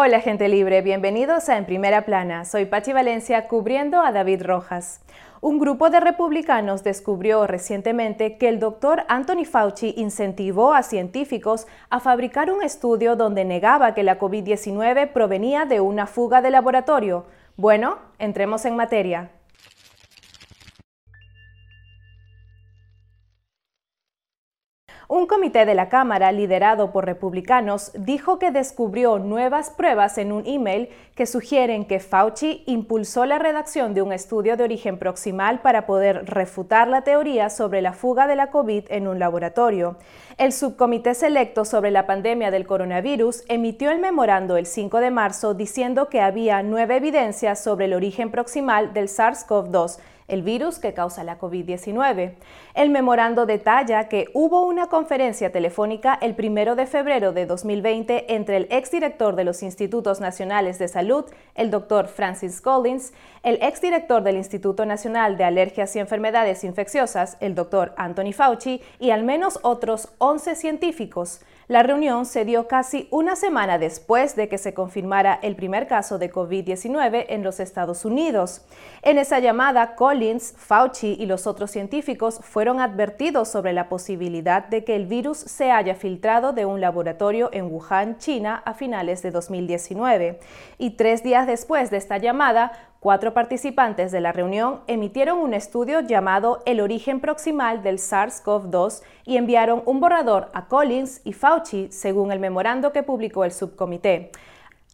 Hola gente libre, bienvenidos a En Primera Plana. Soy Pachi Valencia cubriendo a David Rojas. Un grupo de republicanos descubrió recientemente que el doctor Anthony Fauci incentivó a científicos a fabricar un estudio donde negaba que la COVID-19 provenía de una fuga de laboratorio. Bueno, entremos en materia. Un comité de la Cámara, liderado por republicanos, dijo que descubrió nuevas pruebas en un email que sugieren que Fauci impulsó la redacción de un estudio de origen proximal para poder refutar la teoría sobre la fuga de la COVID en un laboratorio. El subcomité selecto sobre la pandemia del coronavirus emitió el memorando el 5 de marzo diciendo que había nueve evidencias sobre el origen proximal del SARS-CoV-2 el virus que causa la COVID-19. El memorando detalla que hubo una conferencia telefónica el 1 de febrero de 2020 entre el exdirector de los Institutos Nacionales de Salud, el doctor Francis Collins, el exdirector del Instituto Nacional de Alergias y Enfermedades Infecciosas, el doctor Anthony Fauci, y al menos otros 11 científicos. La reunión se dio casi una semana después de que se confirmara el primer caso de COVID-19 en los Estados Unidos. En esa llamada, Collins, Fauci y los otros científicos fueron advertidos sobre la posibilidad de que el virus se haya filtrado de un laboratorio en Wuhan, China, a finales de 2019. Y tres días después de esta llamada, Cuatro participantes de la reunión emitieron un estudio llamado El origen proximal del SARS-CoV-2 y enviaron un borrador a Collins y Fauci, según el memorando que publicó el subcomité.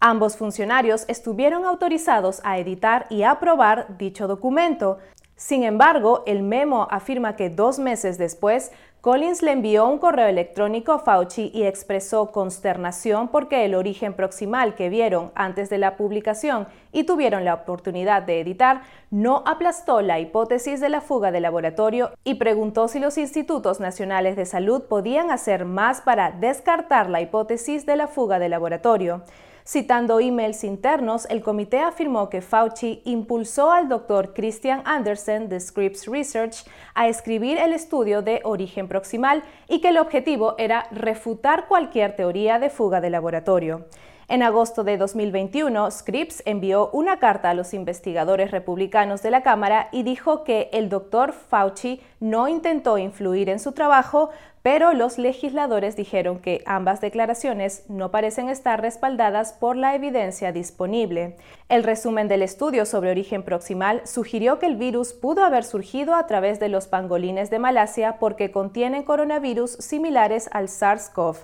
Ambos funcionarios estuvieron autorizados a editar y aprobar dicho documento. Sin embargo, el memo afirma que dos meses después, Collins le envió un correo electrónico a Fauci y expresó consternación porque el origen proximal que vieron antes de la publicación y tuvieron la oportunidad de editar no aplastó la hipótesis de la fuga de laboratorio y preguntó si los institutos nacionales de salud podían hacer más para descartar la hipótesis de la fuga de laboratorio. Citando emails internos, el comité afirmó que Fauci impulsó al doctor Christian Andersen de Scripps Research a escribir el estudio de origen proximal y que el objetivo era refutar cualquier teoría de fuga de laboratorio. En agosto de 2021, Scripps envió una carta a los investigadores republicanos de la Cámara y dijo que el doctor Fauci no intentó influir en su trabajo, pero los legisladores dijeron que ambas declaraciones no parecen estar respaldadas por la evidencia disponible. El resumen del estudio sobre origen proximal sugirió que el virus pudo haber surgido a través de los pangolines de Malasia porque contienen coronavirus similares al SARS-CoV.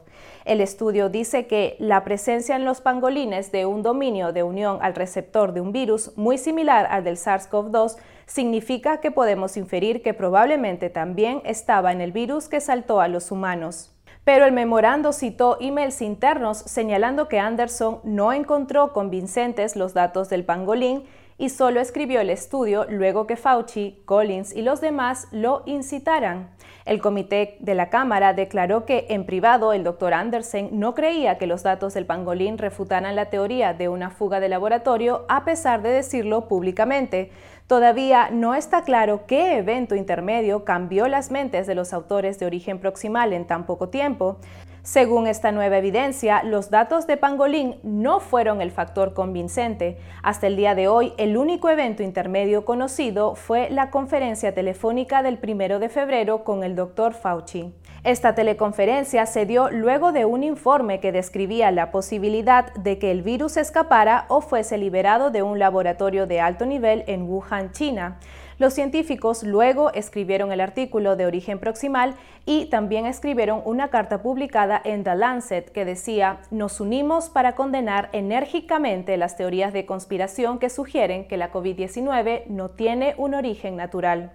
El estudio dice que la presencia en los pangolines de un dominio de unión al receptor de un virus muy similar al del SARS-CoV-2 significa que podemos inferir que probablemente también estaba en el virus que saltó a los humanos. Pero el memorando citó emails internos señalando que Anderson no encontró convincentes los datos del pangolín y solo escribió el estudio luego que Fauci, Collins y los demás lo incitaran. El comité de la Cámara declaró que en privado el doctor Andersen no creía que los datos del pangolín refutaran la teoría de una fuga de laboratorio a pesar de decirlo públicamente. Todavía no está claro qué evento intermedio cambió las mentes de los autores de origen proximal en tan poco tiempo. Según esta nueva evidencia, los datos de pangolín no fueron el factor convincente. Hasta el día de hoy, el único evento intermedio conocido fue la conferencia telefónica del 1 de febrero con el doctor Fauci. Esta teleconferencia se dio luego de un informe que describía la posibilidad de que el virus escapara o fuese liberado de un laboratorio de alto nivel en Wuhan, China. Los científicos luego escribieron el artículo de origen proximal y también escribieron una carta publicada en The Lancet que decía, nos unimos para condenar enérgicamente las teorías de conspiración que sugieren que la COVID-19 no tiene un origen natural.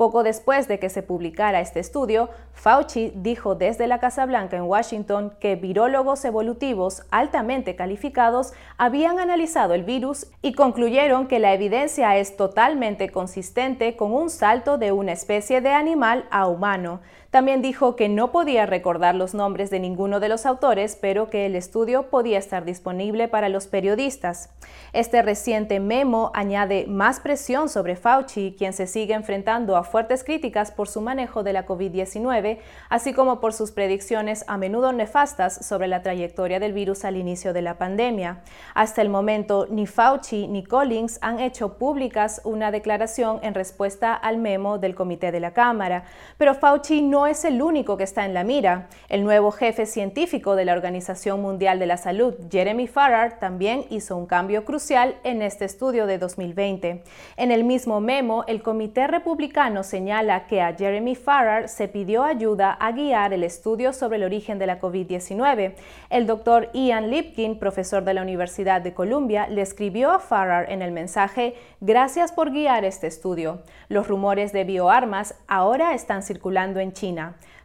Poco después de que se publicara este estudio, Fauci dijo desde la Casa Blanca en Washington que virólogos evolutivos altamente calificados habían analizado el virus y concluyeron que la evidencia es totalmente consistente con un salto de una especie de animal a humano. También dijo que no podía recordar los nombres de ninguno de los autores, pero que el estudio podía estar disponible para los periodistas. Este reciente memo añade más presión sobre Fauci, quien se sigue enfrentando a fuertes críticas por su manejo de la COVID-19, así como por sus predicciones a menudo nefastas sobre la trayectoria del virus al inicio de la pandemia. Hasta el momento, ni Fauci ni Collins han hecho públicas una declaración en respuesta al memo del comité de la Cámara, pero Fauci no es el único que está en la mira. El nuevo jefe científico de la Organización Mundial de la Salud, Jeremy Farrar, también hizo un cambio crucial en este estudio de 2020. En el mismo memo, el Comité Republicano señala que a Jeremy Farrar se pidió ayuda a guiar el estudio sobre el origen de la COVID-19. El doctor Ian Lipkin, profesor de la Universidad de Columbia, le escribió a Farrar en el mensaje, gracias por guiar este estudio. Los rumores de bioarmas ahora están circulando en China.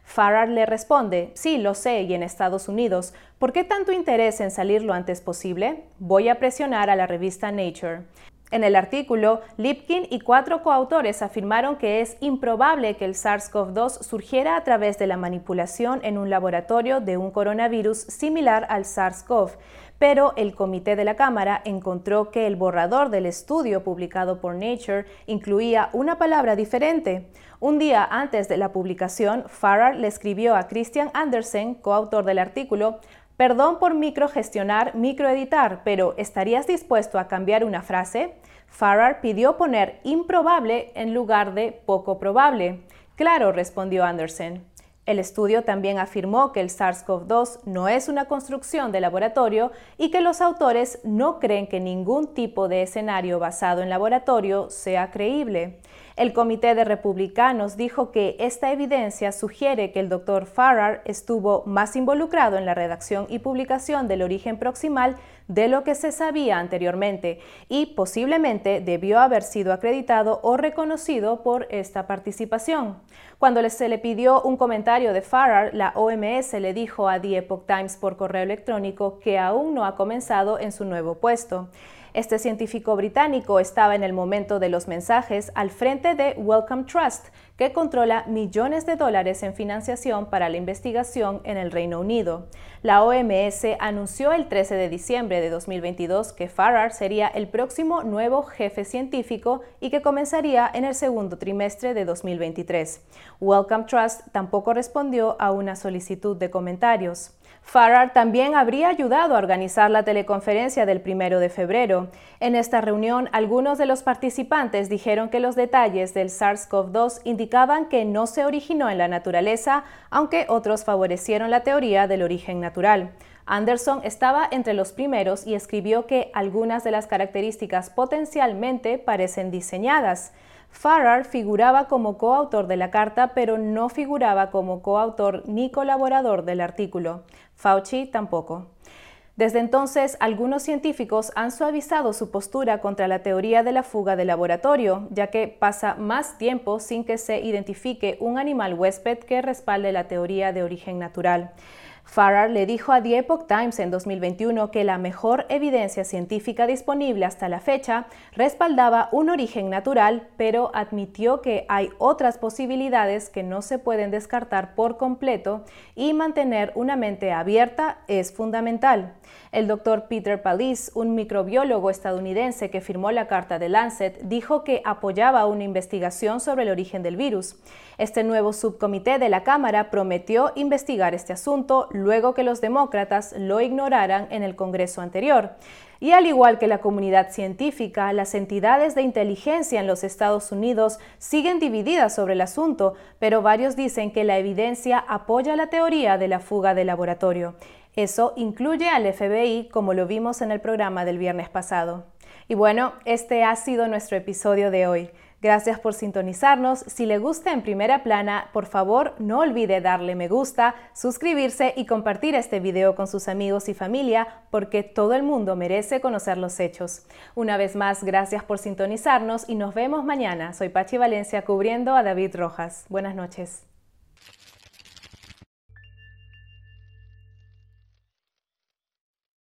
Farrar le responde, sí, lo sé, y en Estados Unidos, ¿por qué tanto interés en salir lo antes posible? Voy a presionar a la revista Nature. En el artículo, Lipkin y cuatro coautores afirmaron que es improbable que el SARS-CoV-2 surgiera a través de la manipulación en un laboratorio de un coronavirus similar al SARS-CoV, pero el comité de la Cámara encontró que el borrador del estudio publicado por Nature incluía una palabra diferente. Un día antes de la publicación, Farrar le escribió a Christian Andersen, coautor del artículo, Perdón por microgestionar, microeditar, pero ¿estarías dispuesto a cambiar una frase? Farrar pidió poner improbable en lugar de poco probable. Claro, respondió Anderson. El estudio también afirmó que el SARS-CoV-2 no es una construcción de laboratorio y que los autores no creen que ningún tipo de escenario basado en laboratorio sea creíble. El Comité de Republicanos dijo que esta evidencia sugiere que el doctor Farrar estuvo más involucrado en la redacción y publicación del origen proximal de lo que se sabía anteriormente y posiblemente debió haber sido acreditado o reconocido por esta participación. Cuando se le pidió un comentario de Farrar, la OMS le dijo a The Epoch Times por correo electrónico que aún no ha comenzado en su nuevo puesto. Este científico británico estaba en el momento de los mensajes al frente de Wellcome Trust, que controla millones de dólares en financiación para la investigación en el Reino Unido. La OMS anunció el 13 de diciembre de 2022 que Farrar sería el próximo nuevo jefe científico y que comenzaría en el segundo trimestre de 2023. Wellcome Trust tampoco respondió a una solicitud de comentarios. Farrar también habría ayudado a organizar la teleconferencia del primero de febrero. En esta reunión, algunos de los participantes dijeron que los detalles del SARS-CoV-2 indicaban que no se originó en la naturaleza, aunque otros favorecieron la teoría del origen natural. Anderson estaba entre los primeros y escribió que algunas de las características potencialmente parecen diseñadas. Farrar figuraba como coautor de la carta, pero no figuraba como coautor ni colaborador del artículo. Fauci tampoco. Desde entonces, algunos científicos han suavizado su postura contra la teoría de la fuga de laboratorio, ya que pasa más tiempo sin que se identifique un animal huésped que respalde la teoría de origen natural. Farrar le dijo a The Epoch Times en 2021 que la mejor evidencia científica disponible hasta la fecha respaldaba un origen natural, pero admitió que hay otras posibilidades que no se pueden descartar por completo y mantener una mente abierta es fundamental. El doctor Peter Pallis, un microbiólogo estadounidense que firmó la carta de Lancet, dijo que apoyaba una investigación sobre el origen del virus. Este nuevo subcomité de la Cámara prometió investigar este asunto luego que los demócratas lo ignoraran en el Congreso anterior. Y al igual que la comunidad científica, las entidades de inteligencia en los Estados Unidos siguen divididas sobre el asunto, pero varios dicen que la evidencia apoya la teoría de la fuga de laboratorio. Eso incluye al FBI, como lo vimos en el programa del viernes pasado. Y bueno, este ha sido nuestro episodio de hoy. Gracias por sintonizarnos. Si le gusta en primera plana, por favor no olvide darle me gusta, suscribirse y compartir este video con sus amigos y familia porque todo el mundo merece conocer los hechos. Una vez más, gracias por sintonizarnos y nos vemos mañana. Soy Pachi Valencia cubriendo a David Rojas. Buenas noches.